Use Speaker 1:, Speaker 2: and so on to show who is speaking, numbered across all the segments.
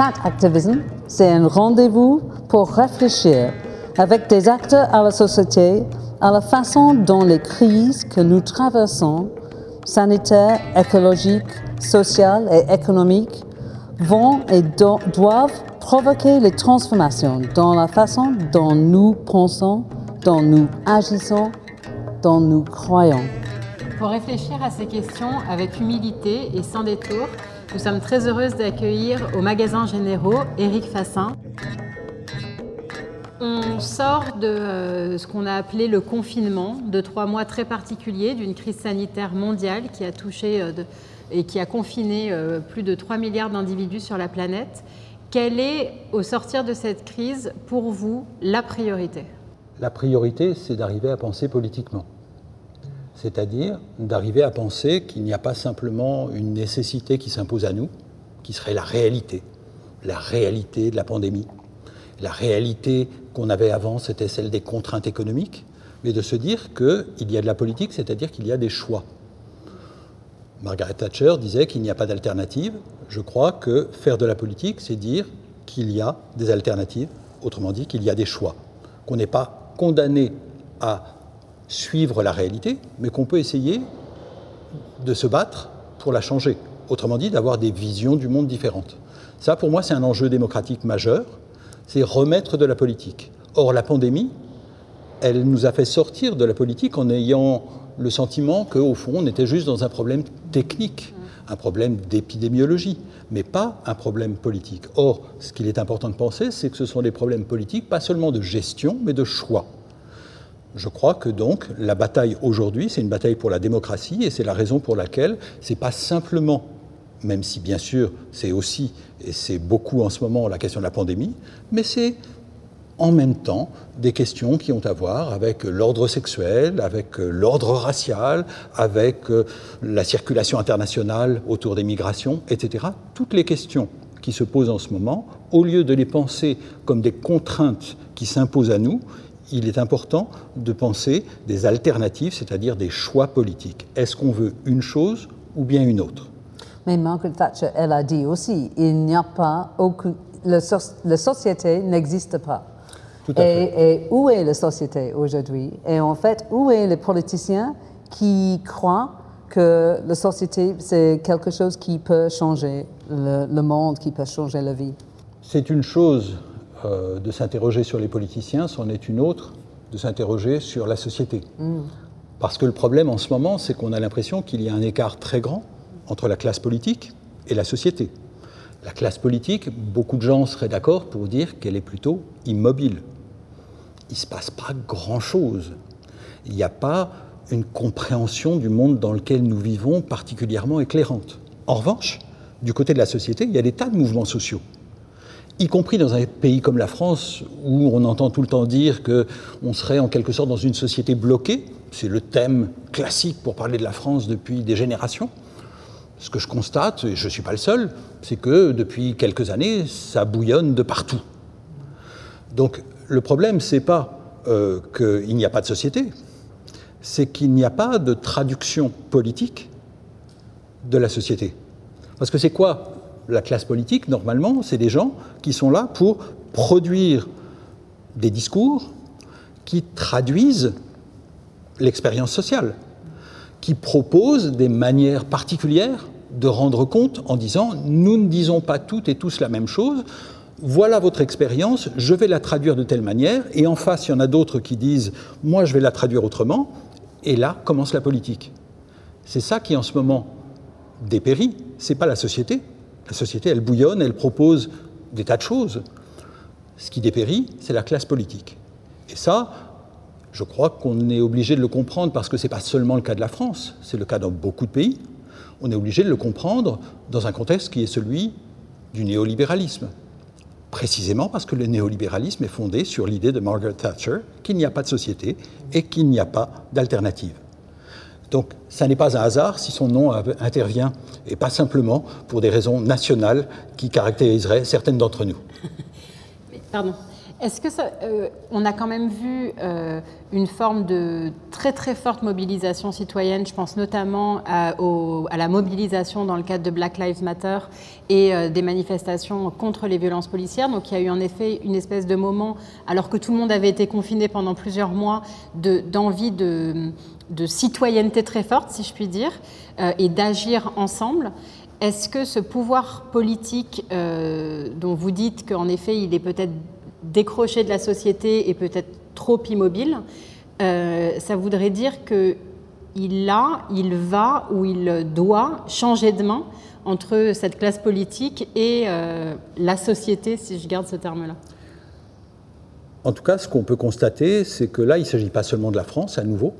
Speaker 1: Chat Activism, c'est un rendez-vous pour réfléchir avec des acteurs à la société à la façon dont les crises que nous traversons, sanitaires, écologiques, sociales et économiques, vont et doivent provoquer les transformations dans la façon dont nous pensons, dont nous agissons, dont nous croyons.
Speaker 2: Pour réfléchir à ces questions avec humilité et sans détour, nous sommes très heureuses d'accueillir au magasin généraux Éric Fassin. On sort de euh, ce qu'on a appelé le confinement, de trois mois très particuliers, d'une crise sanitaire mondiale qui a touché euh, et qui a confiné euh, plus de 3 milliards d'individus sur la planète. Quelle est, au sortir de cette crise, pour vous, la priorité?
Speaker 3: La priorité, c'est d'arriver à penser politiquement c'est-à-dire d'arriver à penser qu'il n'y a pas simplement une nécessité qui s'impose à nous, qui serait la réalité, la réalité de la pandémie. La réalité qu'on avait avant, c'était celle des contraintes économiques, mais de se dire qu'il y a de la politique, c'est-à-dire qu'il y a des choix. Margaret Thatcher disait qu'il n'y a pas d'alternative. Je crois que faire de la politique, c'est dire qu'il y a des alternatives, autrement dit qu'il y a des choix, qu'on n'est pas condamné à suivre la réalité, mais qu'on peut essayer de se battre pour la changer. Autrement dit, d'avoir des visions du monde différentes. Ça, pour moi, c'est un enjeu démocratique majeur, c'est remettre de la politique. Or, la pandémie, elle nous a fait sortir de la politique en ayant le sentiment qu'au fond, on était juste dans un problème technique, un problème d'épidémiologie, mais pas un problème politique. Or, ce qu'il est important de penser, c'est que ce sont des problèmes politiques, pas seulement de gestion, mais de choix. Je crois que donc la bataille aujourd'hui, c'est une bataille pour la démocratie et c'est la raison pour laquelle c'est pas simplement, même si bien sûr c'est aussi et c'est beaucoup en ce moment la question de la pandémie, mais c'est en même temps des questions qui ont à voir avec l'ordre sexuel, avec l'ordre racial, avec euh, la circulation internationale autour des migrations, etc. Toutes les questions qui se posent en ce moment, au lieu de les penser comme des contraintes qui s'imposent à nous, il est important de penser des alternatives, c'est-à-dire des choix politiques. Est-ce qu'on veut une chose ou bien une autre?
Speaker 1: Mais Margaret Thatcher, elle a dit aussi, il n'y a pas aucune... la société n'existe pas.
Speaker 3: Tout à
Speaker 1: et,
Speaker 3: fait.
Speaker 1: et où est la société aujourd'hui? Et en fait, où est les politiciens qui croient que la société, c'est quelque chose qui peut changer le, le monde, qui peut changer la vie?
Speaker 3: C'est une chose euh, de s'interroger sur les politiciens, c'en est une autre de s'interroger sur la société. Parce que le problème en ce moment, c'est qu'on a l'impression qu'il y a un écart très grand entre la classe politique et la société. La classe politique, beaucoup de gens seraient d'accord pour dire qu'elle est plutôt immobile. Il ne se passe pas grand-chose. Il n'y a pas une compréhension du monde dans lequel nous vivons particulièrement éclairante. En revanche, du côté de la société, il y a des tas de mouvements sociaux y compris dans un pays comme la France, où on entend tout le temps dire qu'on serait en quelque sorte dans une société bloquée. C'est le thème classique pour parler de la France depuis des générations. Ce que je constate, et je ne suis pas le seul, c'est que depuis quelques années, ça bouillonne de partout. Donc le problème, c'est pas euh, qu'il n'y a pas de société, c'est qu'il n'y a pas de traduction politique de la société. Parce que c'est quoi la classe politique, normalement, c'est des gens qui sont là pour produire des discours qui traduisent l'expérience sociale, qui proposent des manières particulières de rendre compte en disant nous ne disons pas toutes et tous la même chose, voilà votre expérience, je vais la traduire de telle manière, et en face, il y en a d'autres qui disent moi je vais la traduire autrement, et là commence la politique. C'est ça qui en ce moment dépérit, c'est pas la société, la société, elle bouillonne, elle propose des tas de choses. Ce qui dépérit, c'est la classe politique. Et ça, je crois qu'on est obligé de le comprendre parce que ce n'est pas seulement le cas de la France, c'est le cas dans beaucoup de pays. On est obligé de le comprendre dans un contexte qui est celui du néolibéralisme. Précisément parce que le néolibéralisme est fondé sur l'idée de Margaret Thatcher qu'il n'y a pas de société et qu'il n'y a pas d'alternative. Donc, ça n'est pas un hasard si son nom intervient, et pas simplement pour des raisons nationales qui caractériseraient certaines d'entre nous.
Speaker 2: Pardon. Est-ce que ça, euh, on a quand même vu euh, une forme de très très forte mobilisation citoyenne Je pense notamment à, la mobilisation dans le cadre de Black Lives Matter et euh, des manifestations contre les violences policières. Donc il y a eu en effet une espèce de moment, alors que tout le monde avait été confiné pendant plusieurs mois, d'envie de, de, citoyenneté très forte, si je puis dire, et d'agir ensemble. Est-ce que ce pouvoir politique dont vous dites qu'en effet il est peut-être décroché de la société et peut-être trop immobile, euh, ça voudrait dire qu'il a, il va ou il doit changer de main entre cette classe politique et euh, la société, si je garde ce terme-là?
Speaker 3: En tout cas, ce qu'on peut constater, c'est que là, il ne s'agit pas seulement de la France, à nouveau.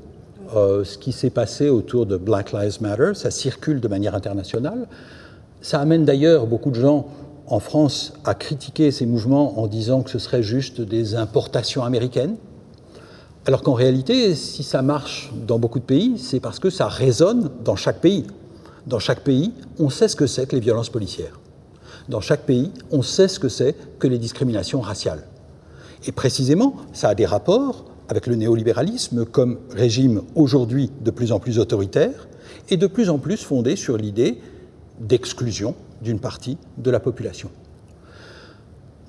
Speaker 3: Euh, ce qui s'est passé autour de Black Lives Matter, ça circule de manière internationale. Ça amène d'ailleurs beaucoup de gens en France a critiqué ces mouvements en disant que ce serait juste des importations américaines, alors qu'en réalité, si ça marche dans beaucoup de pays, c'est parce que ça résonne dans chaque pays. Dans chaque pays, on sait ce que c'est que les violences policières. Dans chaque pays, on sait ce que c'est que les discriminations raciales. Et précisément, ça a des rapports avec le néolibéralisme comme régime aujourd'hui de plus en plus autoritaire et de plus en plus fondé sur l'idée d'exclusion d'une partie de la population.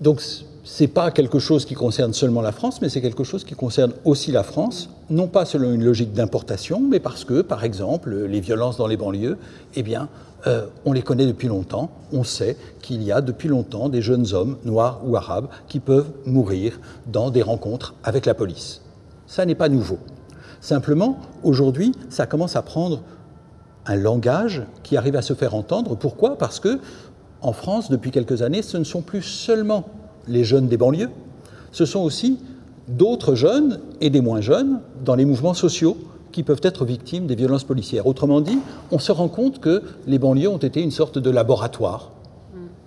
Speaker 3: Donc ce n'est pas quelque chose qui concerne seulement la France, mais c'est quelque chose qui concerne aussi la France, non pas selon une logique d'importation, mais parce que, par exemple, les violences dans les banlieues, eh bien, euh, on les connaît depuis longtemps. On sait qu'il y a depuis longtemps des jeunes hommes, noirs ou arabes, qui peuvent mourir dans des rencontres avec la police. Ça n'est pas nouveau. Simplement, aujourd'hui, ça commence à prendre un langage qui arrive à se faire entendre. Pourquoi? Parce que en France, depuis quelques années, ce ne sont plus seulement les jeunes des banlieues, ce sont aussi d'autres jeunes et des moins jeunes dans les mouvements sociaux qui peuvent être victimes des violences policières. Autrement dit, on se rend compte que les banlieues ont été une sorte de laboratoire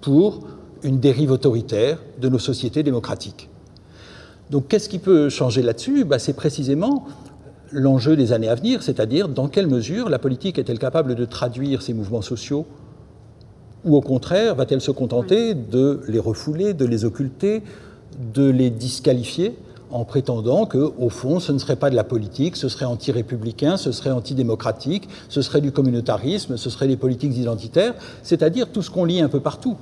Speaker 3: pour une dérive autoritaire de nos sociétés démocratiques. Donc qu'est-ce qui peut changer là-dessus? Bah, C'est précisément l'enjeu des années à venir, c'est-à-dire dans quelle mesure la politique est-elle capable de traduire ces mouvements sociaux? Ou au contraire va-t-elle se contenter de les refouler, de les occulter, de les disqualifier en prétendant que, au fond, ce ne serait pas de la politique, ce serait anti-républicain, ce serait antidémocratique, ce serait du communautarisme, ce serait des politiques identitaires, c'est-à-dire tout ce qu'on lit un peu partout.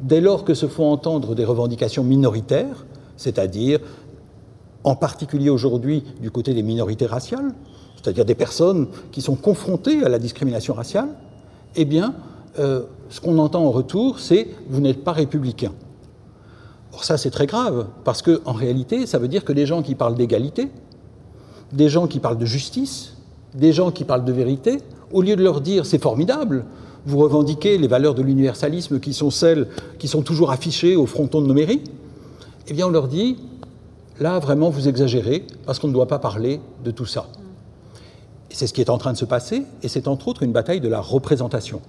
Speaker 3: Dès lors que se font entendre des revendications minoritaires, c'est-à-dire en particulier aujourd'hui du côté des minorités raciales, c'est-à-dire des personnes qui sont confrontées à la discrimination raciale, eh bien, euh, ce qu'on entend en retour, c'est vous n'êtes pas républicain. Or ça, c'est très grave, parce qu'en réalité, ça veut dire que des gens qui parlent d'égalité, des gens qui parlent de justice, des gens qui parlent de vérité, au lieu de leur dire c'est formidable, vous revendiquez les valeurs de l'universalisme qui sont celles qui sont toujours affichées au fronton de nos mairies, eh bien on leur dit Là, vraiment, vous exagérez, parce qu'on ne doit pas parler de tout ça. C'est ce qui est en train de se passer, et c'est entre autres une bataille de la représentation.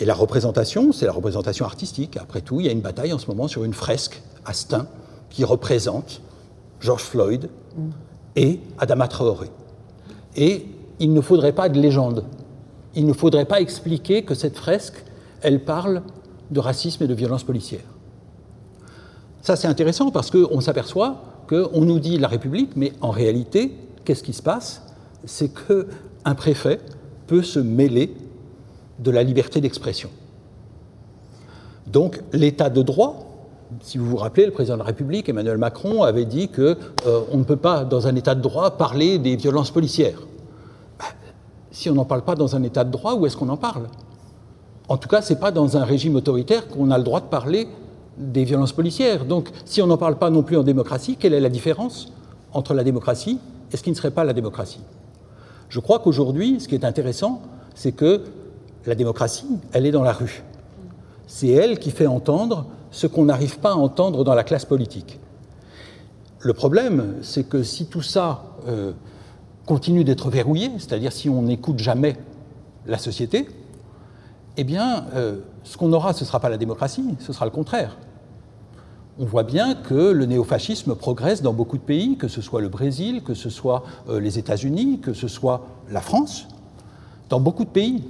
Speaker 3: Et la représentation, c'est la représentation artistique. Après tout, il y a une bataille en ce moment sur une fresque à Stein qui représente George Floyd et Adama Traoré. Et il ne faudrait pas de légende. Il ne faudrait pas expliquer que cette fresque, elle parle de racisme et de violence policière. Ça, c'est intéressant parce qu'on s'aperçoit qu'on nous dit la République, mais en réalité, qu'est-ce qui se passe? C'est qu'un préfet peut se mêler de la liberté d'expression. Donc, l'état de droit, si vous vous rappelez, le président de la République, Emmanuel Macron, avait dit qu'on euh, ne peut pas, dans un état de droit, parler des violences policières. Ben, si on n'en parle pas dans un état de droit, où est-ce qu'on en parle? En tout cas, ce n'est pas dans un régime autoritaire qu'on a le droit de parler des violences policières. Donc, si on n'en parle pas non plus en démocratie, quelle est la différence entre la démocratie et ce qui ne serait pas la démocratie? Je crois qu'aujourd'hui, ce qui est intéressant, c'est que la démocratie, elle est dans la rue. C'est elle qui fait entendre ce qu'on n'arrive pas à entendre dans la classe politique. Le problème, c'est que si tout ça euh, continue d'être verrouillé, c'est-à-dire si on n'écoute jamais la société, eh bien, euh, ce qu'on aura, ce ne sera pas la démocratie, ce sera le contraire. On voit bien que le néofascisme progresse dans beaucoup de pays, que ce soit le Brésil, que ce soit euh, les États-Unis, que ce soit la France, dans beaucoup de pays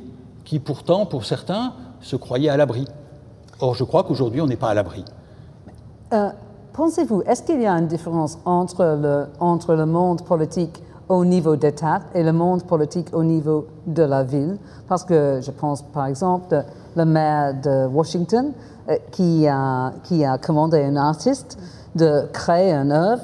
Speaker 3: qui pourtant, pour certains, se croyaient à l'abri. Or, je crois qu'aujourd'hui, on n'est pas à l'abri.
Speaker 1: Euh, pensez-vous, est-ce qu'il y a une différence entre le, entre le monde politique au niveau d'État et le monde politique au niveau de la ville. Parce que je pense par exemple le maire de Washington euh, qui, a, qui a commandé un artiste de créer une œuvre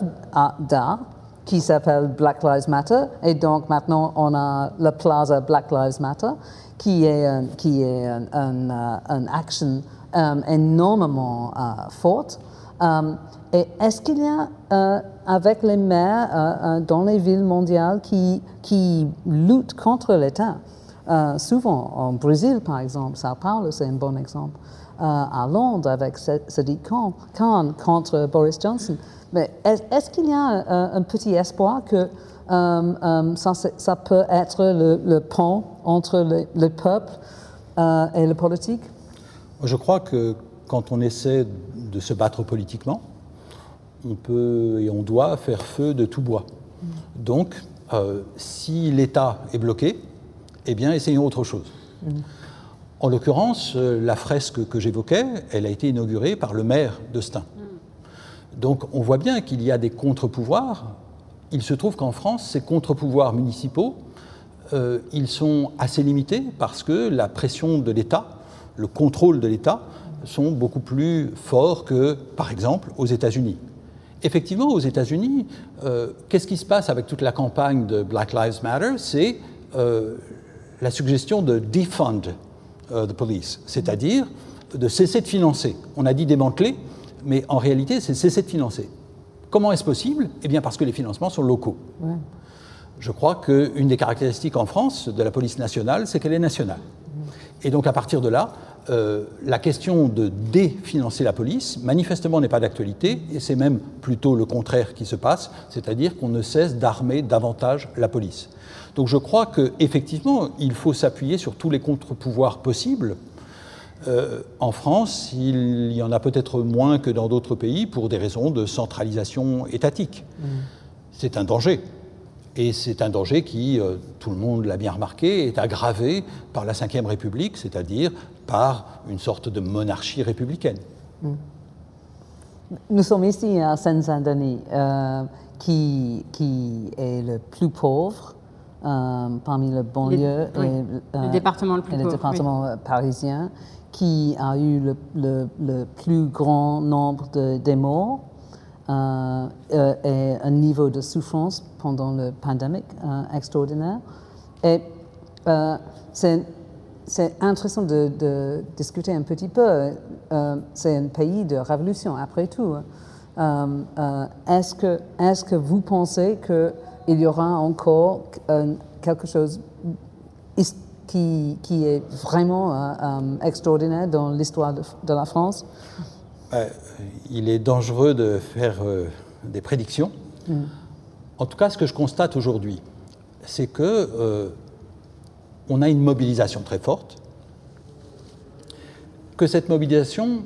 Speaker 1: d'art qui s'appelle Black Lives Matter. Et donc maintenant on a le Plaza Black Lives Matter qui est, un, qui est un, un, action um, énormément forte. Um, et est-ce qu'il y a, euh, avec les maires euh, euh, dans les villes mondiales qui, qui luttent contre l'État, souvent en Brésil par exemple, ça parle, c'est un bon exemple, à Londres avec Sadiq Khan, contre Boris Johnson. Mais est-ce qu'il y a un petit espoir que ça, peut être le, pont entre le peuple et le politique?
Speaker 3: Je crois que quand on essaie de se battre politiquement, on peut et on doit faire feu de tout bois. Donc, euh, si l'État est bloqué, eh bien, essayons autre chose. En l'occurrence, euh, la fresque que j'évoquais, elle a été inaugurée par le maire de Stein. Donc, on voit bien qu'il y a des contre-pouvoirs. Il se trouve qu'en France, ces contre-pouvoirs municipaux, euh, ils sont assez limités parce que la pression de l'État, le contrôle de l'État, sont beaucoup plus forts que, par exemple, aux États-Unis. Effectivement, aux États-Unis, euh, qu'est-ce qui se passe avec toute la campagne de Black Lives Matter? C'est euh, la suggestion de defund euh, the police, c'est-à-dire de cesser de financer. On a dit démanteler, mais en réalité, c'est cesser de financer. Comment est-ce possible? Eh bien, parce que les financements sont locaux. Je crois qu'une des caractéristiques en France de la police nationale, c'est qu'elle est nationale. Et donc, à partir de là, euh, la question de définancer la police, manifestement, n'est pas d'actualité, et c'est même plutôt le contraire qui se passe, c'est-à-dire qu'on ne cesse d'armer davantage la police. Donc je crois qu'effectivement, il faut s'appuyer sur tous les contre-pouvoirs possibles. Euh, en France, il y en a peut-être moins que dans d'autres pays pour des raisons de centralisation étatique. Mmh. C'est un danger. Et c'est un danger qui, euh, tout le monde l'a bien remarqué, est aggravé par la Ve République, c'est-à-dire par une sorte de monarchie républicaine.
Speaker 1: Nous sommes ici à Seine-Saint-Denis, euh, qui, qui, est le plus pauvre euh, parmi le banlieue
Speaker 2: et le département le plus
Speaker 1: le département parisien, qui a eu le, le, le plus grand nombre de, morts euh, euh, et un niveau de souffrance pendant la pandémie euh, extraordinaire. Et c'est intéressant de, discuter un petit peu. c'est un pays de révolution, après tout. Est-ce que, est que vous pensez qu'il y aura encore quelque chose qui, qui est vraiment extraordinaire dans l'histoire de, de, la France?
Speaker 3: Il est dangereux de faire euh, des prédictions. Mm. En tout cas, ce que je constate aujourd'hui, c'est que euh, on a une mobilisation très forte, que cette mobilisation,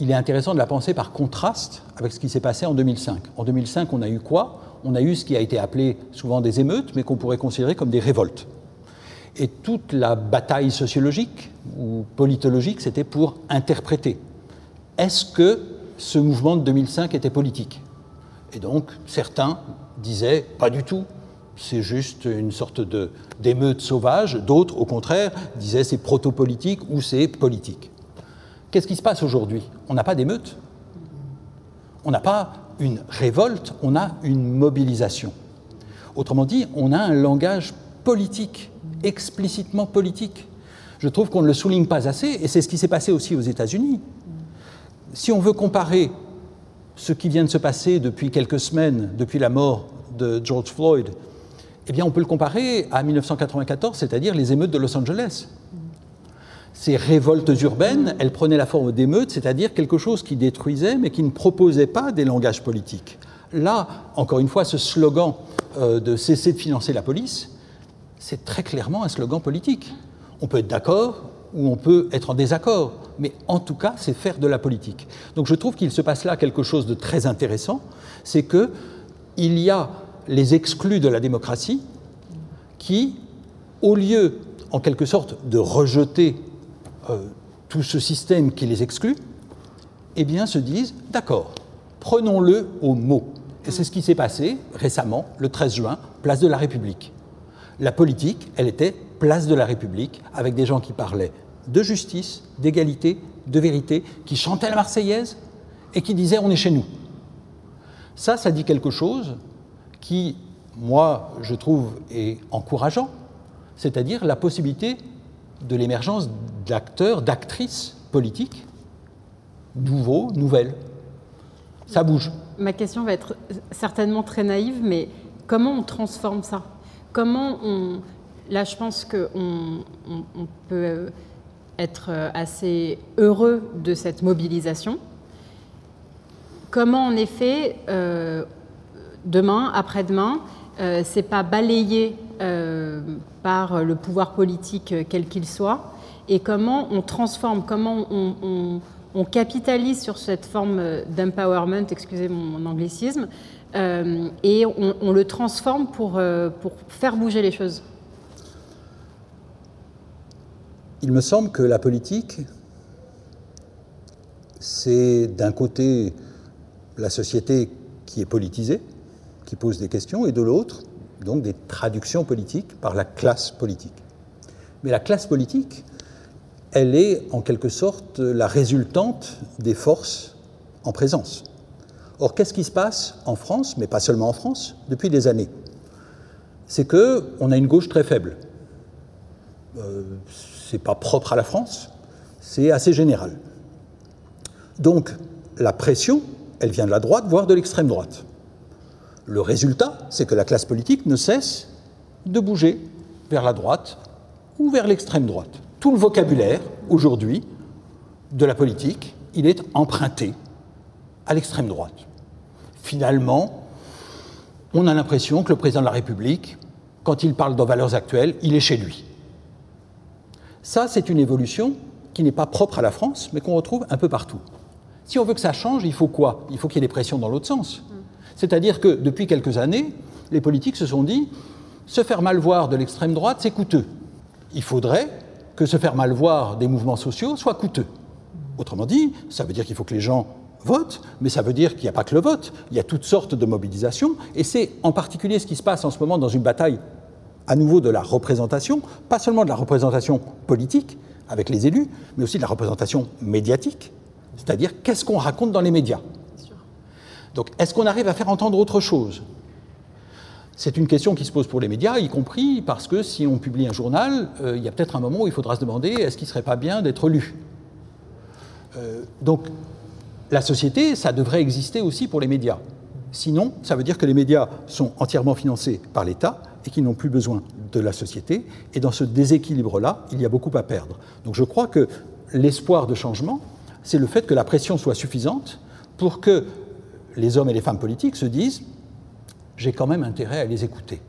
Speaker 3: il est intéressant de la penser par contraste avec ce qui s'est passé en 2005. En 2005, on a eu quoi? On a eu ce qui a été appelé souvent des émeutes, mais qu'on pourrait considérer comme des révoltes. Et toute la bataille sociologique ou politologique, c'était pour interpréter. Est-ce que ce mouvement de 2005 était politique? Et donc, certains disaient pas du tout, c'est juste une sorte d'émeute sauvage. D'autres, au contraire, disaient c'est proto-politique ou c'est politique. Qu'est-ce qui se passe aujourd'hui? On n'a pas d'émeute. On n'a pas une révolte, on a une mobilisation. Autrement dit, on a un langage politique, explicitement politique. Je trouve qu'on ne le souligne pas assez, et c'est ce qui s'est passé aussi aux États-Unis si on veut comparer ce qui vient de se passer depuis quelques semaines, depuis la mort de George Floyd, eh bien, on peut le comparer à 1994, c'est-à-dire les émeutes de Los Angeles. Ces révoltes urbaines, elles prenaient la forme d'émeutes, c'est-à-dire quelque chose qui détruisait, mais qui ne proposait pas des langages politiques. Là, encore une fois, ce slogan euh, de cesser de financer la police, c'est très clairement un slogan politique. On peut être d'accord ou on peut être en désaccord, mais en tout cas, c'est faire de la politique. Donc je trouve qu'il se passe là quelque chose de très intéressant, c'est que il y a les exclus de la démocratie qui, au lieu, en quelque sorte, de rejeter euh, tout ce système qui les exclut, eh bien, se disent d'accord, Prenons-le au mot. Et c'est ce qui s'est passé récemment, le 13 juin, place de la République. La politique, elle était place de la République, avec des gens qui parlaient de justice, d'égalité, de vérité, qui chantaient la Marseillaise et qui disaient on est chez nous. Ça, ça dit quelque chose qui, moi, je trouve, est encourageant, c'est-à-dire la possibilité de l'émergence d'acteurs, d'actrices politiques nouveaux, nouvelles. Ça bouge.
Speaker 2: Ma question va être certainement très naïve, mais comment on transforme ça? Comment on... Là, je pense qu'on on, peut être assez heureux de cette mobilisation. Comment, en effet, euh, demain, après-demain, euh, c'est pas balayé euh, par le pouvoir politique quel qu'il soit, et comment on transforme, comment on, capitalise sur cette forme d'empowerment, excusez mon, anglicisme, euh, et on, le transforme pour faire bouger les choses.
Speaker 3: Il me semble que la politique, c'est d'un côté la société qui est politisée, qui pose des questions, et de l'autre, donc des traductions politiques par la classe politique. Mais la classe politique, elle est en quelque sorte la résultante des forces en présence. Or, qu'est-ce qui se passe en France, mais pas seulement en France, depuis des années? C'est qu'on a une gauche très faible. Euh, c'est pas propre à la France, c'est assez général. Donc, la pression, elle vient de la droite, voire de l'extrême droite. Le résultat, c'est que la classe politique ne cesse de bouger vers la droite ou vers l'extrême droite. Tout le vocabulaire, aujourd'hui, de la politique, il est emprunté à l'extrême droite. Finalement, on a l'impression que le président de la République, quand il parle de valeurs actuelles, il est chez lui. Ça, c'est une évolution qui n'est pas propre à la France, mais qu'on retrouve un peu partout. Si on veut que ça change, il faut quoi? Il faut qu'il y ait des pressions dans l'autre sens. C'est-à-dire que depuis quelques années, les politiques se sont dit se faire mal voir de l'extrême droite, c'est coûteux. Il faudrait que se faire mal voir des mouvements sociaux soit coûteux. Autrement dit, ça veut dire qu'il faut que les gens votent, mais ça veut dire qu'il n'y a pas que le vote, il y a toutes sortes de mobilisations, et c'est en particulier ce qui se passe en ce moment dans une bataille à nouveau de la représentation, pas seulement de la représentation politique avec les élus, mais aussi de la représentation médiatique, c'est-à-dire qu'est-ce qu'on raconte dans les médias? Donc, est-ce qu'on arrive à faire entendre autre chose? C'est une question qui se pose pour les médias, y compris parce que si on publie un journal, euh, il y a peut-être un moment où il faudra se demander est-ce qu'il ne serait pas bien d'être lu? Euh, Donc, la société, ça devrait exister aussi pour les médias. Sinon, ça veut dire que les médias sont entièrement financés par l'État et qu'ils n'ont plus besoin de la société. Et dans ce déséquilibre-là, il y a beaucoup à perdre. Donc je crois que l'espoir de changement, c'est le fait que la pression soit suffisante pour que les hommes et les femmes politiques se disent j'ai quand même intérêt à les écouter.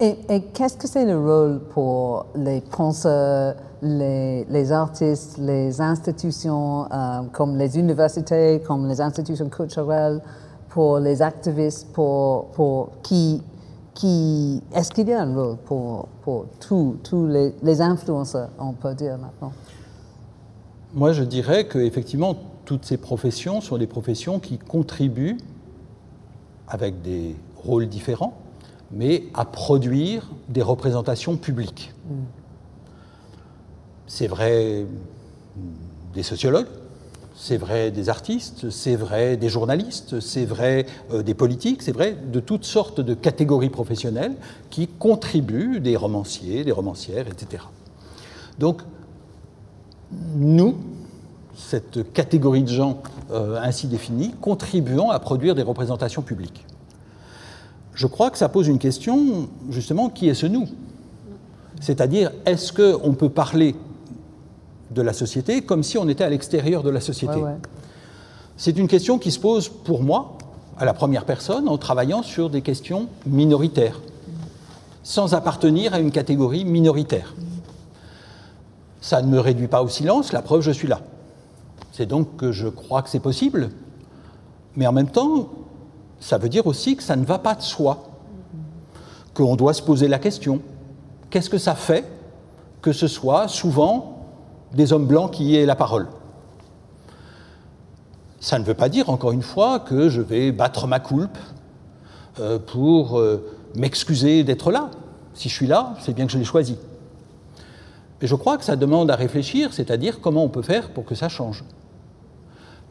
Speaker 1: Et, qu'est-ce que c'est le rôle pour les penseurs, les, artistes, les institutions euh, comme les universités, comme les institutions culturelles, pour les activistes, pour, pour qui, qui est-ce qu'il y a un rôle pour, pour tous les, les influenceurs, on peut dire maintenant?
Speaker 3: Moi, je dirais qu'effectivement, toutes ces professions sont des professions qui contribuent, avec des rôles différents, mais à produire des représentations publiques. C'est vrai des sociologues, c'est vrai des artistes, c'est vrai des journalistes, c'est vrai euh, des politiques, c'est vrai de toutes sortes de catégories professionnelles qui contribuent, des romanciers, des romancières, etc. Donc, nous, cette catégorie de gens euh, ainsi définie, contribuant à produire des représentations publiques. Je crois que ça pose une question, justement, qui est ce nous? C'est-à-dire, est-ce qu'on peut parler de la société comme si on était à l'extérieur de la société? C'est une question qui se pose pour moi, à la première personne, en travaillant sur des questions minoritaires, sans appartenir à une catégorie minoritaire. Ça ne me réduit pas au silence, la preuve, je suis là. C'est donc que je crois que c'est possible, mais en même temps, ça veut dire aussi que ça ne va pas de soi, qu'on doit se poser la question, qu'est-ce que ça fait que ce soit souvent des hommes blancs qui aient la parole? Ça ne veut pas dire, encore une fois, que je vais battre ma coulpe euh, pour euh, m'excuser d'être là. Si je suis là, c'est bien que je l'ai choisi. Mais je crois que ça demande à réfléchir, c'est-à-dire comment on peut faire pour que ça change.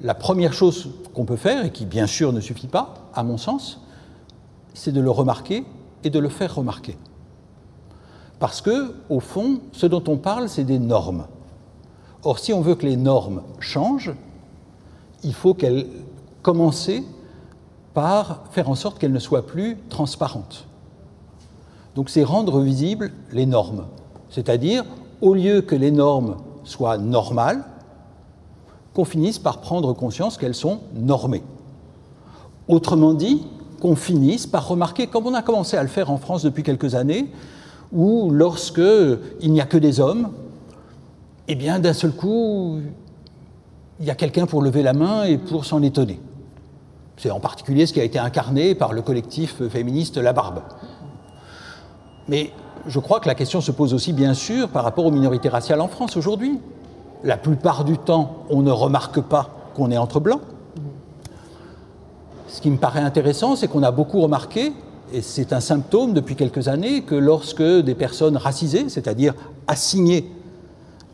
Speaker 3: La première chose qu'on peut faire, et qui bien sûr ne suffit pas, à mon sens, c'est de le remarquer et de le faire remarquer. Parce que, au fond, ce dont on parle, c'est des normes. Or, si on veut que les normes changent, il faut qu'elles commencer par faire en sorte qu'elles ne soient plus transparentes. Donc, c'est rendre visibles les normes. C'est-à-dire, au lieu que les normes soient normales, qu'on finisse par prendre conscience qu'elles sont normées. Autrement dit, qu'on finisse par remarquer, comme on a commencé à le faire en France depuis quelques années, où lorsque il n'y a que des hommes, eh bien d'un seul coup, il y a quelqu'un pour lever la main et pour s'en étonner. C'est en particulier ce qui a été incarné par le collectif féministe La Barbe. Mais je crois que la question se pose aussi bien sûr par rapport aux minorités raciales en France aujourd'hui. La plupart du temps, on ne remarque pas qu'on est entre blancs. Ce qui me paraît intéressant, c'est qu'on a beaucoup remarqué, et c'est un symptôme depuis quelques années, que lorsque des personnes racisées, c'est-à-dire assignées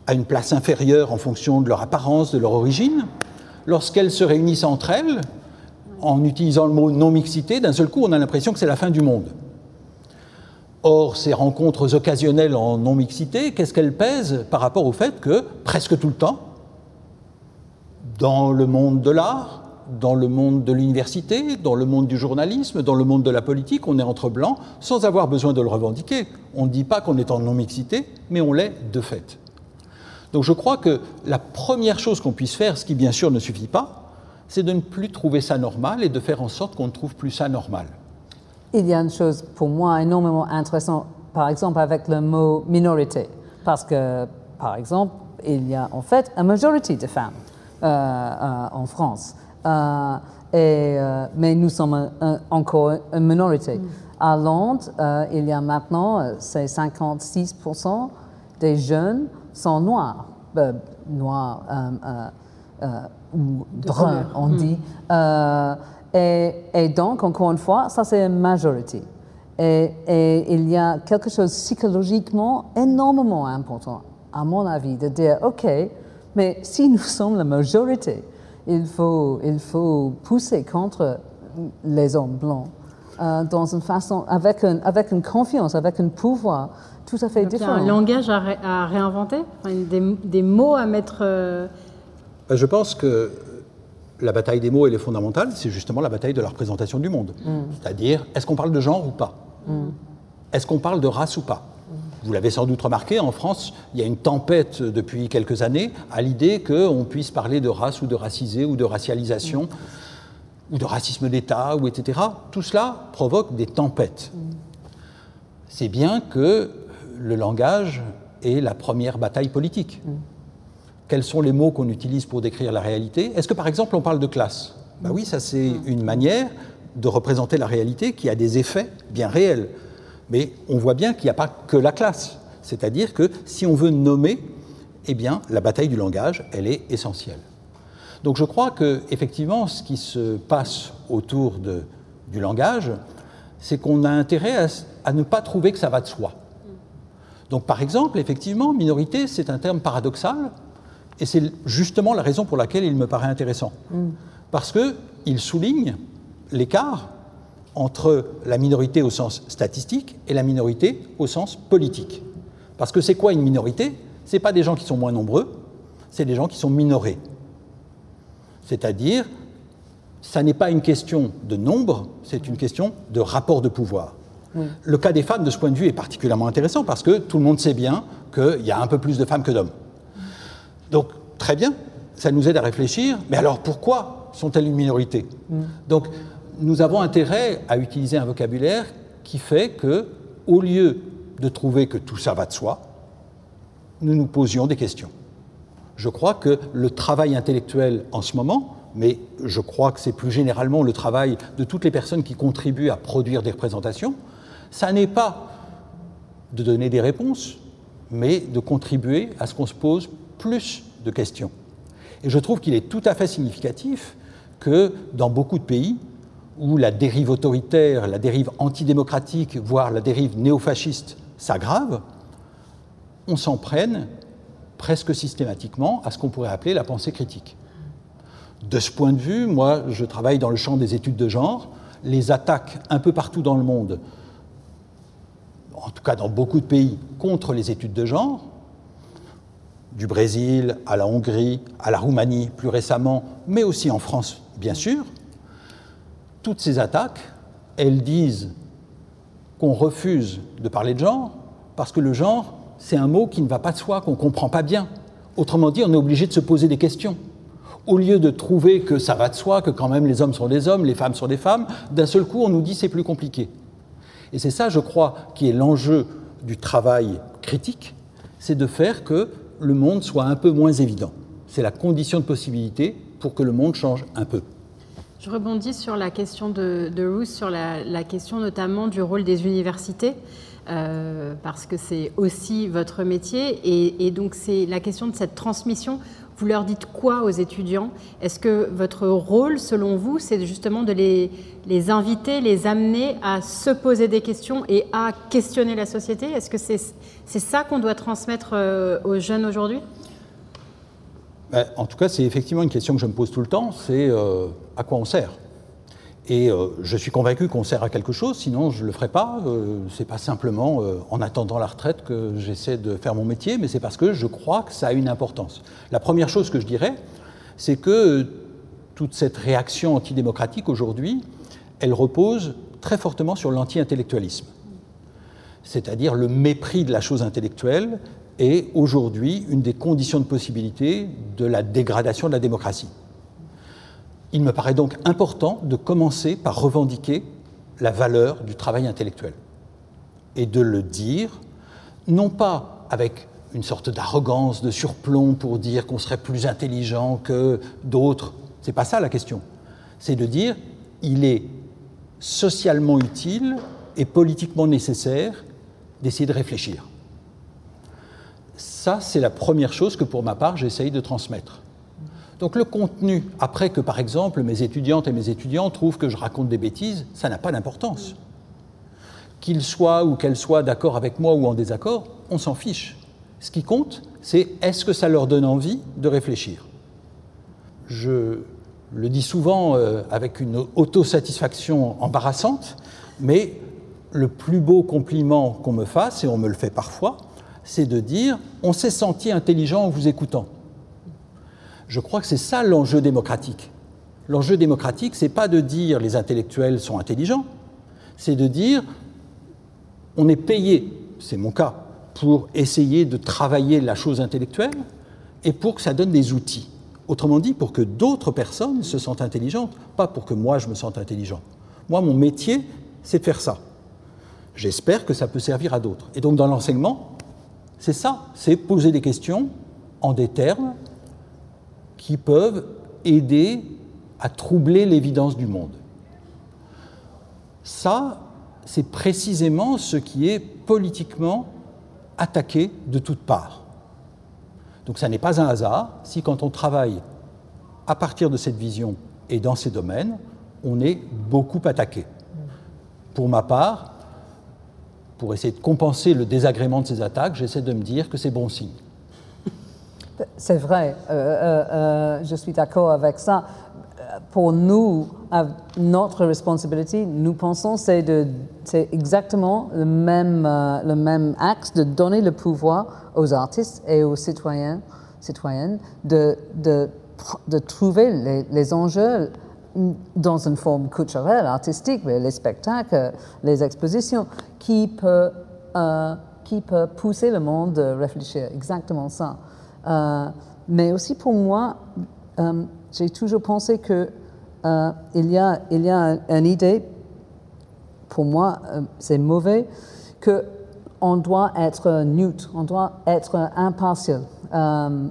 Speaker 3: à une place inférieure en fonction de leur apparence, de leur origine, lorsqu'elles se réunissent entre elles, en utilisant le mot non-mixité, d'un seul coup, on a l'impression que c'est la fin du monde. Or, ces rencontres occasionnelles en non-mixité, qu'est-ce qu'elles pèsent par rapport au fait que, presque tout le temps, dans le monde de l'art, dans le monde de l'université, dans le monde du journalisme, dans le monde de la politique, on est entre blancs sans avoir besoin de le revendiquer. On ne dit pas qu'on est en non-mixité, mais on l'est de fait. Donc je crois que la première chose qu'on puisse faire, ce qui bien sûr ne suffit pas, c'est de ne plus trouver ça normal et de faire en sorte qu'on ne trouve plus ça normal.
Speaker 1: Il y a une chose pour moi énormément intéressante, par exemple avec le mot minorité, parce que, par exemple, il y a en fait une majorité de femmes euh, euh, en France, euh, et, mais nous sommes encore une minorité. Mm. À Londres, il y a maintenant, c'est 56% des jeunes sont noirs, noirs ou bruns, on mm. Et, donc, encore une fois, ça c'est une majorité. Et, il y a quelque chose psychologiquement énormément important, à mon avis, de dire, OK, mais si nous sommes la majorité, il faut, il faut pousser contre les hommes blancs euh, dans une façon, avec, avec une confiance, avec un pouvoir tout à fait différent.
Speaker 2: Il y a un langage à, réinventer, des, mots à mettre. Euh,
Speaker 3: Je pense que la bataille des mots, elle est fondamentale, c'est justement la bataille de la représentation du monde. Mm. C'est-à-dire, est-ce qu'on parle de genre ou pas? Mm. Est-ce qu'on parle de race ou pas? Mm. Vous l'avez sans doute remarqué, en France, il y a une tempête depuis quelques années à l'idée qu'on puisse parler de race ou de racisé ou de racialisation ou de racisme d'État, ou etc. Tout cela provoque des tempêtes. C'est bien que le langage est la première bataille politique quels sont les mots qu'on utilise pour décrire la réalité. Est-ce que par exemple on parle de classe? Ben oui, ça c'est une manière de représenter la réalité qui a des effets bien réels. Mais on voit bien qu'il n'y a pas que la classe. C'est-à-dire que si on veut nommer, eh bien la bataille du langage, elle est essentielle. Donc je crois que effectivement ce qui se passe autour de, du langage, c'est qu'on a intérêt à, à ne pas trouver que ça va de soi. Donc par exemple, effectivement, minorité, c'est un terme paradoxal et c'est justement la raison pour laquelle il me paraît intéressant. Mm. Parce qu'il souligne l'écart entre la minorité au sens statistique et la minorité au sens politique. Parce que c'est quoi une minorité? Ce n'est pas des gens qui sont moins nombreux, c'est des gens qui sont minorés. C'est-à-dire, ça n'est pas une question de nombre, c'est une question de rapport de pouvoir. Le cas des femmes, de ce point de vue, est particulièrement intéressant parce que tout le monde sait bien qu'il y a un peu plus de femmes que d'hommes. Donc, très bien, ça nous aide à réfléchir, mais alors pourquoi sont-elles une minorité mm. Donc, nous avons intérêt à utiliser un vocabulaire qui fait que, au lieu de trouver que tout ça va de soi, nous nous posions des questions. Je crois que le travail intellectuel en ce moment, mais je crois que c'est plus généralement le travail de toutes les personnes qui contribuent à produire des représentations, ça n'est pas de donner des réponses, mais de contribuer à ce qu'on se pose plus de questions. Et je trouve qu'il est tout à fait significatif que dans beaucoup de pays où la dérive autoritaire, la dérive antidémocratique, voire la dérive néofasciste s'aggrave, on s'en prenne presque systématiquement à ce qu'on pourrait appeler la pensée critique. De ce point de vue, moi, je travaille dans le champ des études de genre. Les attaques un peu partout dans le monde, en tout cas dans beaucoup de pays, contre les études de genre, du Brésil à la Hongrie, à la Roumanie plus récemment, mais aussi en France, bien sûr, toutes ces attaques, elles disent qu'on refuse de parler de genre parce que le genre, c'est un mot qui ne va pas de soi, qu'on ne comprend pas bien. Autrement dit, on est obligé de se poser des questions. Au lieu de trouver que ça va de soi, que quand même les hommes sont des hommes, les femmes sont des femmes, d'un seul coup, on nous dit c'est plus compliqué. Et c'est ça, je crois, qui est l'enjeu du travail critique, c'est de faire que le monde soit un peu moins évident. C'est la condition de possibilité pour que le monde change un peu.
Speaker 2: Je rebondis sur la question de, de Ruth, sur la, question notamment du rôle des universités, euh, parce que c'est aussi votre métier, et, donc c'est la question de cette transmission. Vous leur dites quoi aux étudiants? Est-ce que votre rôle, selon vous, c'est justement de les, inviter, les amener à se poser des questions et à questionner la société? Est-ce que c'est c'est ça qu'on doit transmettre euh, aux jeunes aujourd'hui?
Speaker 3: Ben, En tout cas, c'est effectivement une question que je me pose tout le temps, c'est euh, à quoi on sert? Et euh, je suis convaincu qu'on sert à quelque chose, sinon je ne le ferai pas. Euh, ce n'est pas simplement euh, en attendant la retraite que j'essaie de faire mon métier, mais c'est parce que je crois que ça a une importance. La première chose que je dirais, c'est que toute cette réaction antidémocratique aujourd'hui, elle repose très fortement sur l'anti-intellectualisme. C'est-à-dire le mépris de la chose intellectuelle est aujourd'hui une des conditions de possibilité de la dégradation de la démocratie. Il me paraît donc important de commencer par revendiquer la valeur du travail intellectuel et de le dire, non pas avec une sorte d'arrogance, de surplomb pour dire qu'on serait plus intelligent que d'autres. C'est pas ça la question. C'est de dire il est socialement utile et politiquement nécessaire d'essayer de réfléchir. Ça, c'est la première chose que pour ma part, j'essaye de transmettre. Donc le contenu, après que par exemple mes étudiantes et mes étudiants trouvent que je raconte des bêtises, ça n'a pas d'importance. Qu'ils soient ou qu'elles soient d'accord avec moi ou en désaccord, on s'en fiche. Ce qui compte, c'est est-ce que ça leur donne envie de réfléchir Je le dis souvent euh, avec une autosatisfaction embarrassante, mais le plus beau compliment qu'on me fasse, et on me le fait parfois, c'est de dire on s'est senti intelligent en vous écoutant. Je crois que c'est ça l'enjeu démocratique. L'enjeu démocratique, c'est pas de dire les intellectuels sont intelligents, c'est de dire on est payé, c'est mon cas, pour essayer de travailler la chose intellectuelle et pour que ça donne des outils. Autrement dit, pour que d'autres personnes se sentent intelligentes, pas pour que moi je me sente intelligent. Moi, mon métier, c'est de faire ça. J'espère que ça peut servir à d'autres. Et donc dans l'enseignement, c'est ça, c'est poser des questions en des termes qui peuvent aider à troubler l'évidence du monde. Ça, c'est précisément ce qui est politiquement attaqué de toutes parts. Donc ça n'est pas un hasard si quand on travaille à partir de cette vision et dans ces domaines, on est beaucoup attaqué. Pour ma part, pour essayer de compenser le désagrément de ces attaques, j'essaie de me dire que c'est bon signe.
Speaker 1: C'est vrai, euh, euh, euh, je suis d'accord avec ça. Pour nous, notre responsabilité, nous pensons, c'est exactement le même, le même axe de donner le pouvoir aux artistes et aux citoyens, citoyennes de, de, de trouver les, enjeux dans une forme culturelle, artistique, les spectacles, les expositions, qui peut, qui peut pousser le monde à réfléchir. Exactement ça. Euh, mais aussi pour moi, euh, j'ai toujours pensé qu'il euh, y a, il y a une idée, pour moi, c'est mauvais, qu'on doit être neutre, on doit être impartial.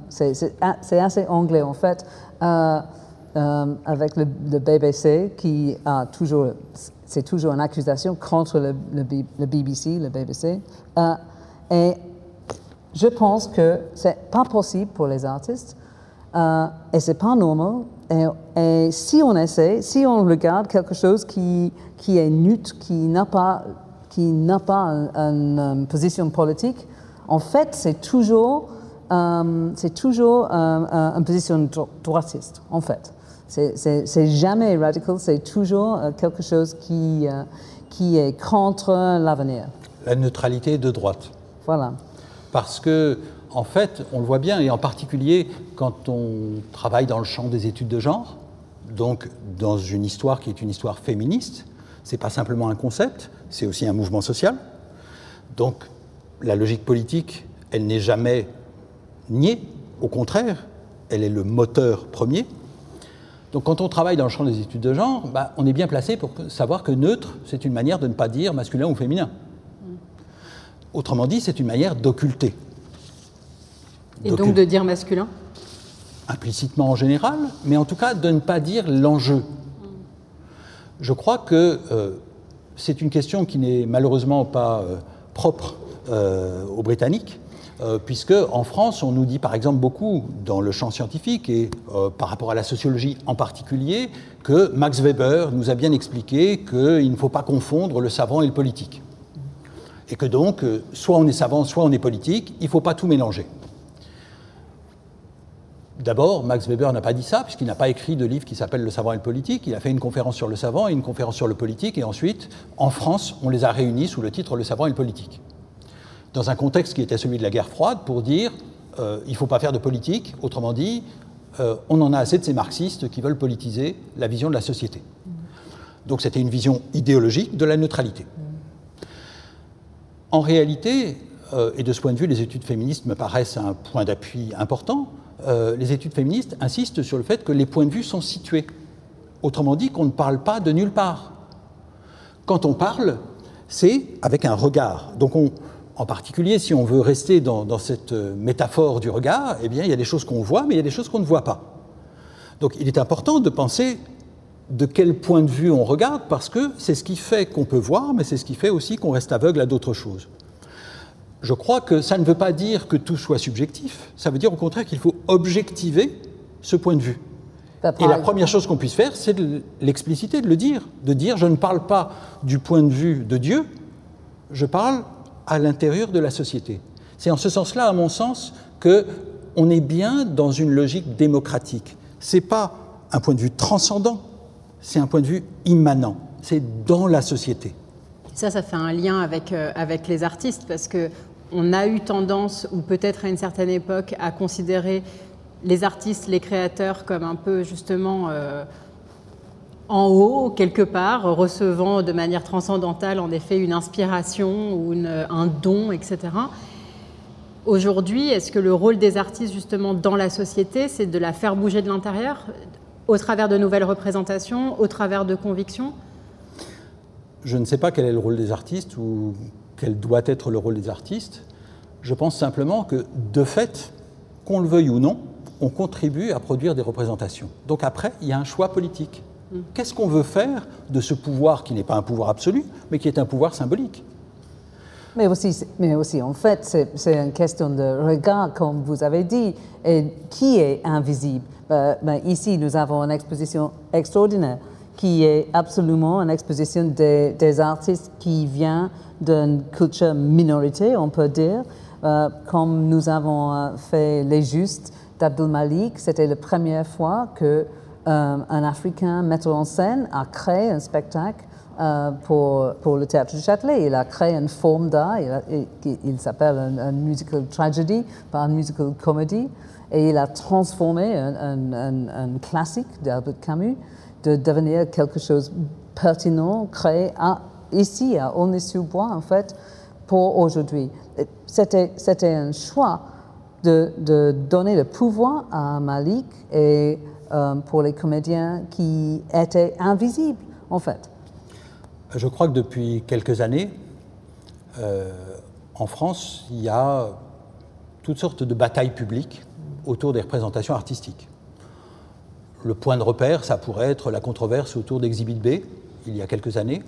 Speaker 1: c'est assez anglais en fait. avec le, BBC qui a toujours, c'est toujours une accusation contre le, le, BBC, le BBC. et je pense que c'est pas possible pour les artistes euh, et c'est pas normal. Et, si on essaie, si on regarde quelque chose qui, qui est neutre, qui n'a pas, qui n'a pas une, position politique, en fait, c'est toujours, euh, c'est toujours euh, une position droitiste, en fait. C'est jamais radical, c'est toujours quelque chose qui, qui est contre l'avenir.
Speaker 3: La neutralité de droite.
Speaker 1: Voilà.
Speaker 3: Parce que en fait, on le voit bien, et en particulier quand on travaille dans le champ des études de genre, donc dans une histoire qui est une histoire féministe, ce n'est pas simplement un concept, c'est aussi un mouvement social. Donc la logique politique, elle n'est jamais niée, au contraire, elle est le moteur premier. Donc quand on travaille dans le champ des études de genre, bah, on est bien placé pour savoir que neutre, c'est une manière de ne pas dire masculin ou féminin. Autrement dit, c'est une manière d'occulter.
Speaker 2: Et donc de dire masculin?
Speaker 3: Implicitement en général, mais en tout cas de ne pas dire l'enjeu. Je crois que euh, c'est une question qui n'est malheureusement pas euh, propre euh, aux Britanniques, puisque en France, on nous dit par exemple beaucoup dans le champ scientifique et par rapport à la sociologie en particulier, que Max Weber nous a bien expliqué qu'il ne faut pas confondre le savant et le politique. Et que donc, soit on est savant, soit on est politique, il ne faut pas tout mélanger. D'abord, Max Weber n'a pas dit ça, puisqu'il n'a pas écrit de livre qui s'appelle Le savant et le politique. Il a fait une conférence sur le savant et une conférence sur le politique, et ensuite, en France, on les a réunis sous le titre Le savant et le politique. Dans un contexte qui était celui de la guerre froide, pour dire euh, il ne faut pas faire de politique, autrement dit, euh, on en a assez de ces marxistes qui veulent politiser la vision de la société. Donc c'était une vision idéologique de la neutralité. En réalité, euh, et de ce point de vue, les études féministes me paraissent un point d'appui important, euh, les études féministes insistent sur le fait que les points de vue sont situés. Autrement dit, qu'on ne parle pas de nulle part. Quand on parle, c'est avec un regard. Donc, en particulier, si on veut rester dans, cette euh, métaphore du regard, eh bien, il y a des choses qu'on voit, mais il y a des choses qu'on ne voit pas. Donc, il est important de penser de quel point de vue on regarde, parce que c'est ce qui fait qu'on peut voir, mais c'est ce qui fait aussi qu'on reste aveugle à d'autres choses je crois que ça ne veut pas dire que tout soit subjectif, ça veut dire au contraire qu'il faut objectiver ce point de vue. Et la première chose qu'on puisse faire, c'est de l'expliciter, de le dire, de dire je ne parle pas du point de vue de Dieu, je parle à l'intérieur de la société. C'est en ce sens-là, à mon sens, que on est bien dans une logique démocratique. C'est pas un point de vue transcendant, c'est un point de vue immanent. C'est dans la société.
Speaker 2: Ça, ça fait un lien avec, euh, avec les artistes parce que on a eu tendance, ou peut-être à une certaine époque, à considérer les artistes, les créateurs comme un peu justement euh, en haut, quelque part, recevant de manière transcendantale en effet une inspiration ou un don, etc. Aujourd'hui, est-ce que le rôle des artistes justement dans la société, c'est de la faire bouger de l'intérieur, au travers de nouvelles représentations, au travers de convictions?
Speaker 3: Je ne sais pas quel est le rôle des artistes ou quel doit être le rôle des artistes. Je pense simplement que, de fait, qu'on le veuille ou non, on contribue à produire des représentations. Donc après, il y a un choix politique. Mm. Qu'est-ce qu'on veut faire de ce pouvoir qui n'est pas un pouvoir absolu, mais qui est un pouvoir symbolique?
Speaker 1: Mais aussi, mais aussi, en fait, c'est une question de regard, comme vous avez dit, et qui est invisible? Ben, ben, ici, nous avons une exposition extraordinaire qui est absolument une exposition des, artistes qui vient d'une culture minorité, on peut dire. Euh, comme nous avons euh, fait Les Justes d'Abdul Malik, c'était la première fois que euh, un Africain metteur en scène a créé un spectacle pour, le théâtre du Châtelet. Il a créé une forme d'art, il, s'appelle un, musical tragedy, pas un musical comedy, et il a transformé un, classique d'Albert Camus de devenir quelque chose pertinent, créé ici, à Aulnay-sous-Bois, en fait, pour aujourd'hui. C'était, c'était un choix de, de, donner le pouvoir à Malik et euh, pour les comédiens qui étaient invisibles, en fait.
Speaker 3: Je crois que depuis quelques années, euh, en France, il y a toutes sortes de batailles publiques autour des représentations artistiques. Le point de repère, ça pourrait être la controverse autour d'Exhibit B, il y a quelques années.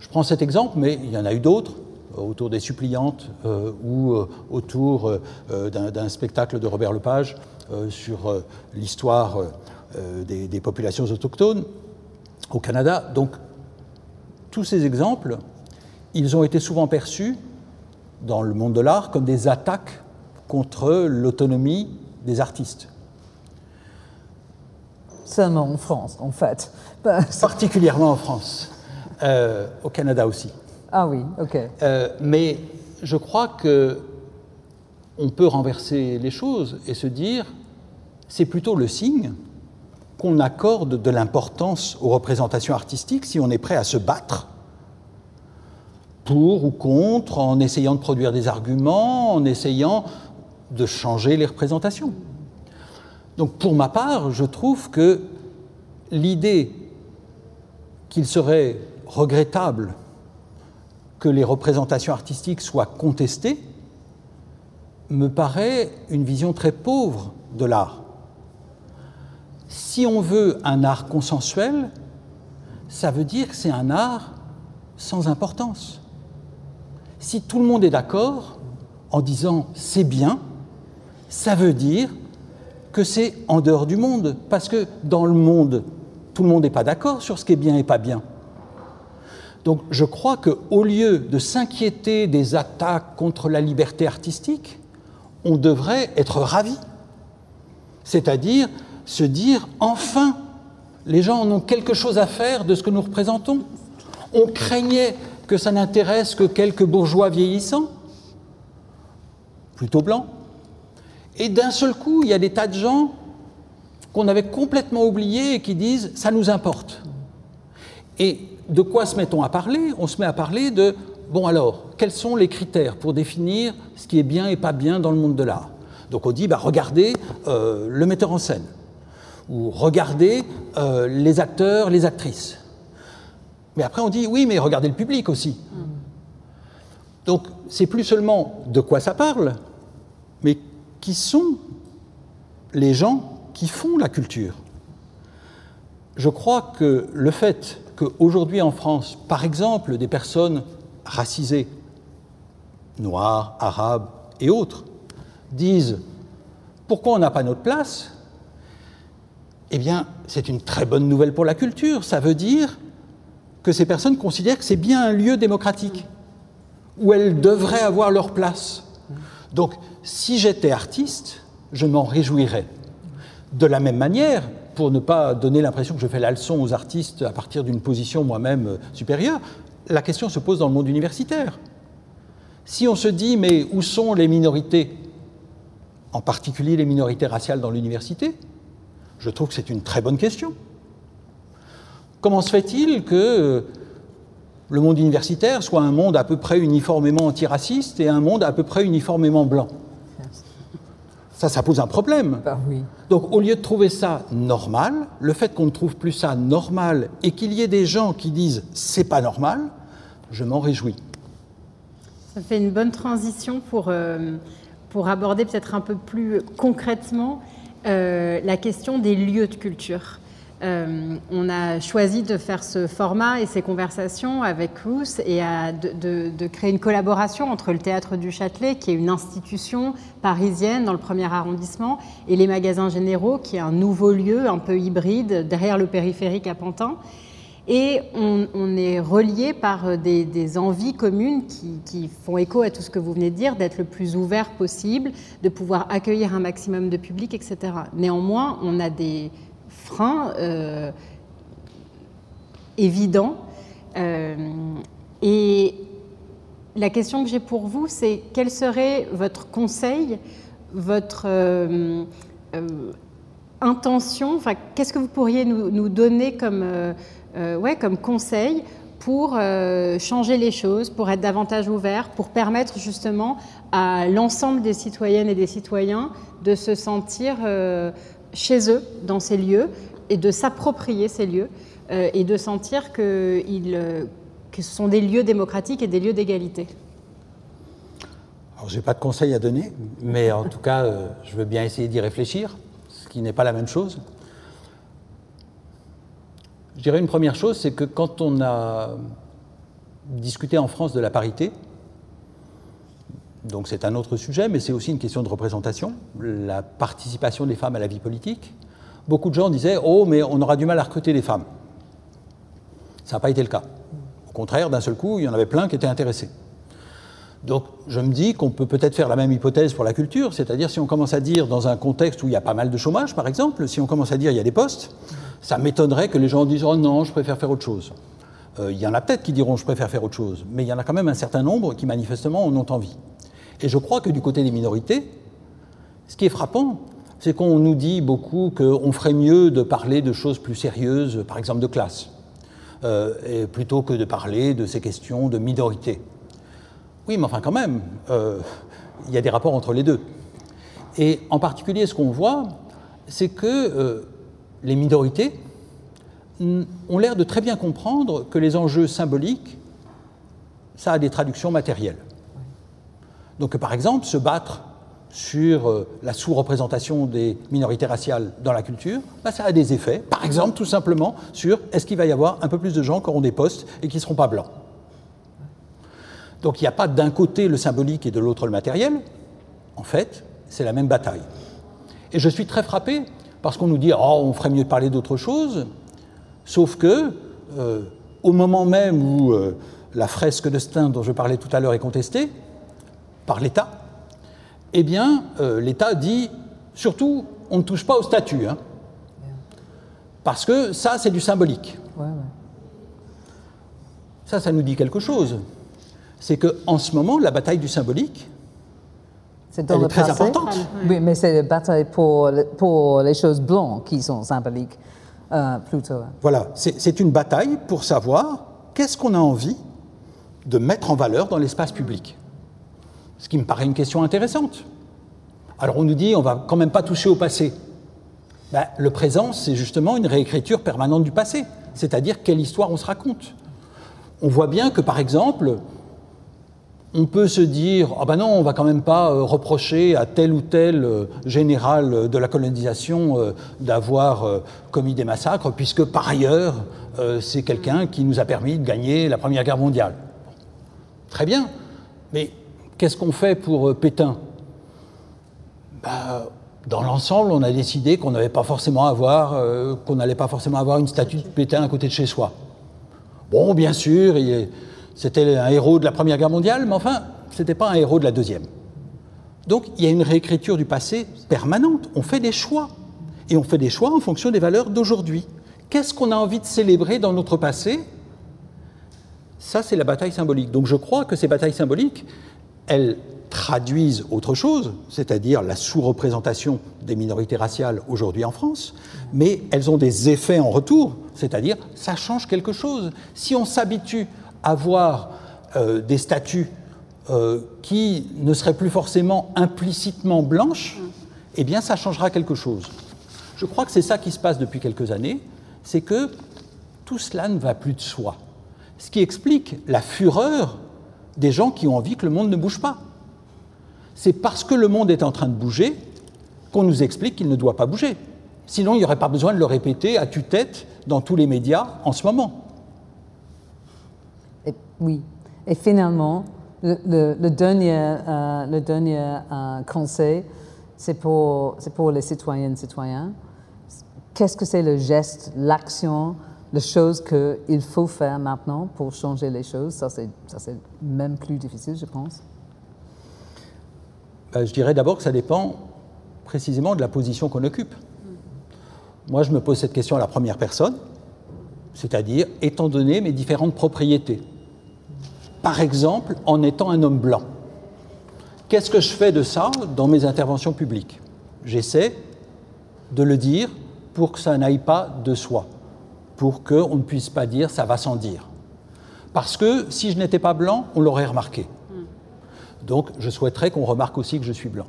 Speaker 3: Je prends cet exemple, mais il y en a eu d'autres, euh, autour des suppliantes euh, ou euh, autour d'un spectacle de Robert Lepage sur l'histoire des, des, populations autochtones au Canada. Donc, tous ces exemples, ils ont été souvent perçus dans le monde de l'art comme des attaques contre l'autonomie des artistes.
Speaker 1: Seulement en France, en fait.
Speaker 3: Particulièrement en France. Euh, au Canada aussi.
Speaker 1: Ah oui, ok.
Speaker 3: Euh, mais je crois que on peut renverser les choses et se dire c'est plutôt le signe qu'on accorde de l'importance aux représentations artistiques si on est prêt à se battre pour ou contre, en essayant de produire des arguments, en essayant de changer les représentations. Donc pour ma part, je trouve que l'idée qu'il serait regrettable que les représentations artistiques soient contestées me paraît une vision très pauvre de l'art. Si on veut un art consensuel, ça veut dire que c'est un art sans importance. Si tout le monde est d'accord en disant c'est bien, ça veut dire que c'est en dehors du monde, parce que dans le monde, tout le monde n'est pas d'accord sur ce qui est bien et pas bien. Donc je crois qu'au lieu de s'inquiéter des attaques contre la liberté artistique, on devrait être ravi. C'est-à-dire se dire enfin, les gens en ont quelque chose à faire de ce que nous représentons. On craignait que ça n'intéresse que quelques bourgeois vieillissants, plutôt blancs. Et d'un seul coup, il y a des tas de gens qu'on avait complètement oubliés et qui disent ça nous importe. Et de quoi se met-on à parler? On se met à parler de, bon alors, quels sont les critères pour définir ce qui est bien et pas bien dans le monde de l'art? Donc on dit, bah, regardez euh, le metteur en scène, ou regardez euh, les acteurs, les actrices. Mais après on dit, oui, mais regardez le public aussi. Donc c'est plus seulement de quoi ça parle, qui sont les gens qui font la culture. Je crois que le fait qu'aujourd'hui en France, par exemple, des personnes racisées, noires, arabes et autres, disent pourquoi on n'a pas notre place? Eh bien, c'est une très bonne nouvelle pour la culture. Ça veut dire que ces personnes considèrent que c'est bien un lieu démocratique où elles devraient avoir leur place. Donc, si j'étais artiste, je m'en réjouirais. De la même manière, pour ne pas donner l'impression que je fais la leçon aux artistes à partir d'une position moi-même euh, supérieure, la question se pose dans le monde universitaire. Si on se dit, mais où sont les minorités, en particulier les minorités raciales dans l'université, je trouve que c'est une très bonne question. Comment se fait-il que euh, le monde universitaire soit un monde à peu près uniformément antiraciste et un monde à peu près uniformément blanc? Ça, ça pose un problème.
Speaker 1: Bah
Speaker 3: Donc, au lieu de trouver ça normal, le fait qu'on ne trouve plus ça normal et qu'il y ait des gens qui disent c'est pas normal, je m'en réjouis.
Speaker 2: Ça fait une bonne transition pour, euh, pour aborder peut-être un peu plus concrètement euh, la question des lieux de culture. Euh, on a choisi de faire ce format et ces conversations avec Ruth et de, créer une collaboration entre le Théâtre du Châtelet, qui est une institution parisienne dans le premier arrondissement, et les magasins généraux, qui est un nouveau lieu un peu hybride derrière le périphérique à Pantin. Et on, est relié par des, envies communes qui, font écho à tout ce que vous venez de dire, d'être le plus ouvert possible, de pouvoir accueillir un maximum de public, etc. Néanmoins, on a des frein euh, évident. Euh, et la question que j'ai pour vous, c'est quel serait votre conseil, votre euh, intention, qu'est-ce que vous pourriez nous, donner comme conseil pour changer les choses, pour être davantage ouvert, pour permettre justement à l'ensemble des citoyennes et des citoyens de se sentir chez eux, dans ces lieux, et de s'approprier ces lieux, euh, et de sentir que, euh, que, ce sont des lieux démocratiques et des lieux d'égalité.
Speaker 3: Alors, je n'ai pas de conseils à donner, mais en tout cas, euh, je veux bien essayer d'y réfléchir, ce qui n'est pas la même chose. Je dirais une première chose, c'est que quand on a discuté en France de la parité, Donc c'est un autre sujet, mais c'est aussi une question de représentation, la participation des femmes à la vie politique. Beaucoup de gens disaient Oh, mais on aura du mal à recruter des femmes. Ça n'a pas été le cas. Au contraire, d'un seul coup, il y en avait plein qui étaient intéressés. Donc je me dis qu'on peut peut-être faire la même hypothèse pour la culture, c'est-à-dire si on commence à dire dans un contexte où il y a pas mal de chômage, par exemple, si on commence à dire il y a des postes, ça m'étonnerait que les gens disent Oh non, je préfère faire autre chose. Euh, il y en a peut-être qui diront je préfère faire autre chose, mais il y en a quand même un certain nombre qui manifestement en ont envie. Et je crois que du côté des minorités, ce qui est frappant, c'est qu'on nous dit beaucoup qu'on ferait mieux de parler de choses plus sérieuses, par exemple de classe, euh, plutôt que de parler de ces questions de minorité. Oui, mais enfin quand même, euh, il y a des rapports entre les deux. Et en particulier, ce qu'on voit, c'est que euh, les minorités ont l'air de très bien comprendre que les enjeux symboliques, ça a des traductions matérielles. Donc par exemple, se battre sur euh, la sous-représentation des minorités raciales dans la culture, bah, ça a des effets. Par exemple, tout simplement, sur est-ce qu'il va y avoir un peu plus de gens qui auront des postes et qui ne seront pas blancs. Donc il n'y a pas d'un côté le symbolique et de l'autre le matériel. En fait, c'est la même bataille. Et je suis très frappé parce qu'on nous dit oh, on ferait mieux de parler d'autre chose, sauf que euh, au moment même où euh, la fresque de Stein dont je parlais tout à l'heure est contestée par l'État, eh bien, euh, l'État dit surtout, on ne touche pas au statut. Hein. parce que ça, c'est du symbolique. Ça, ça nous dit quelque chose. C'est qu'en ce moment, la bataille du symbolique,
Speaker 1: c'est elle est très importante. Oui, mais c'est la bataille pour, pour les choses blanches qui sont symboliques, euh, plutôt.
Speaker 3: Voilà, c'est une bataille pour savoir qu'est-ce qu'on a envie de mettre en valeur dans l'espace public. Ce qui me paraît une question intéressante. Alors on nous dit on va quand même pas toucher au passé. Ben, le présent, c'est justement une réécriture permanente du passé, c'est-à-dire quelle histoire on se raconte. On voit bien que par exemple, on peut se dire ah ben non, on va quand même pas euh, reprocher à tel ou tel euh, général de la colonisation euh, d'avoir commis des massacres, puisque par ailleurs, c'est quelqu'un qui nous a permis de gagner la Première Guerre mondiale. Très bien, mais Qu'est-ce qu'on fait pour euh, Pétain? Bah, Dans l'ensemble, on a décidé qu'on n'allait pas forcément avoir, euh, qu'on n'allait pas forcément avoir une statue de Pétain à côté de chez soi. Bon, bien sûr, c'était un héros de la Première Guerre mondiale, mais enfin, ce n'était pas un héros de la Deuxième. Donc, il y a une réécriture du passé permanente. On fait des choix. Et on fait des choix en fonction des valeurs d'aujourd'hui. Qu'est-ce qu'on a envie de célébrer dans notre passé? Ça, c'est la bataille symbolique. Donc, je crois que ces batailles symboliques, elles traduisent autre chose, c'est-à-dire la sous-représentation des minorités raciales aujourd'hui en France, mais elles ont des effets en retour, c'est-à-dire ça change quelque chose. Si on s'habitue à voir euh, des statues euh, qui ne seraient plus forcément implicitement blanches, eh bien ça changera quelque chose. Je crois que c'est ça qui se passe depuis quelques années, c'est que tout cela ne va plus de soi. Ce qui explique la fureur des gens qui ont envie que le monde ne bouge pas. C'est parce que le monde est en train de bouger qu'on nous explique qu'il ne doit pas bouger. Sinon, il n'y aurait pas besoin de le répéter à tue-tête dans tous les médias en ce moment.
Speaker 1: oui. Et finalement, le, dernier, euh, euh, conseil, c'est pour, pour les citoyennes et citoyens. Qu'est-ce que c'est le geste, l'action les choses qu'il faut faire maintenant pour changer les choses, ça c'est même plus difficile, je pense.
Speaker 3: Ben, je dirais d'abord que ça dépend précisément de la position qu'on occupe. Moi, je me pose cette question à la première personne, c'est-à-dire étant donné mes différentes propriétés. Par exemple, en étant un homme blanc. Qu'est-ce que je fais de ça dans mes interventions publiques? J'essaie de le dire pour que ça n'aille pas de soi pour qu'on ne puisse pas dire ça va sans dire. Parce que si je n'étais pas blanc, on l'aurait remarqué. Donc je souhaiterais qu'on remarque aussi que je suis blanc.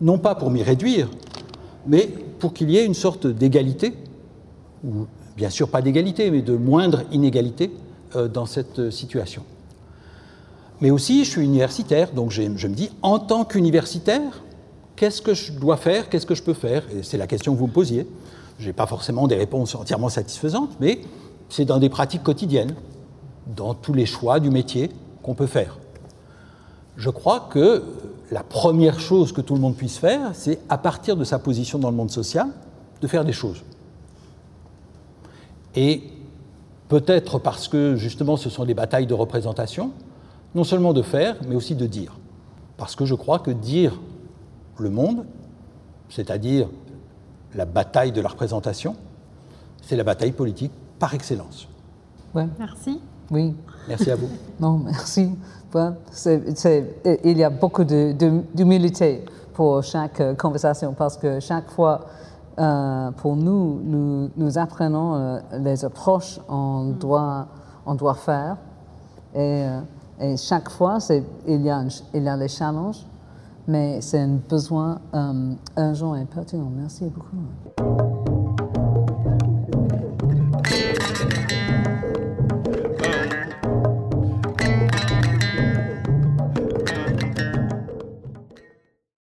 Speaker 3: Non pas pour m'y réduire, mais pour qu'il y ait une sorte d'égalité, ou bien sûr pas d'égalité, mais de moindre inégalité euh, dans cette situation. Mais aussi, je suis universitaire, donc je me dis, en tant qu'universitaire, qu'est-ce que je dois faire, qu'est-ce que je peux faire? Et c'est la question que vous me posiez. Je n'ai pas forcément des réponses entièrement satisfaisantes, mais c'est dans des pratiques quotidiennes, dans tous les choix du métier qu'on peut faire. je crois que la première chose que tout le monde puisse faire, c'est à partir de sa position dans le monde social, de faire des choses. Et peut-être parce que justement ce sont des batailles de représentation, non seulement de faire, mais aussi de dire. Parce que je crois que dire le monde, c'est-à-dire la bataille de la représentation, c'est la bataille politique par excellence.
Speaker 1: Ouais.
Speaker 2: Merci.
Speaker 1: Oui.
Speaker 3: Merci à vous.
Speaker 1: Non, merci. Ouais, il y a beaucoup d'humilité pour chaque euh, conversation parce que chaque fois, euh, pour nous, nous, nous apprenons euh, les approches qu'on doit, on doit faire. Et, euh, et chaque fois, il y, a il y a les challenges, mais c'est un besoin euh, urgent et pertinent. Merci beaucoup.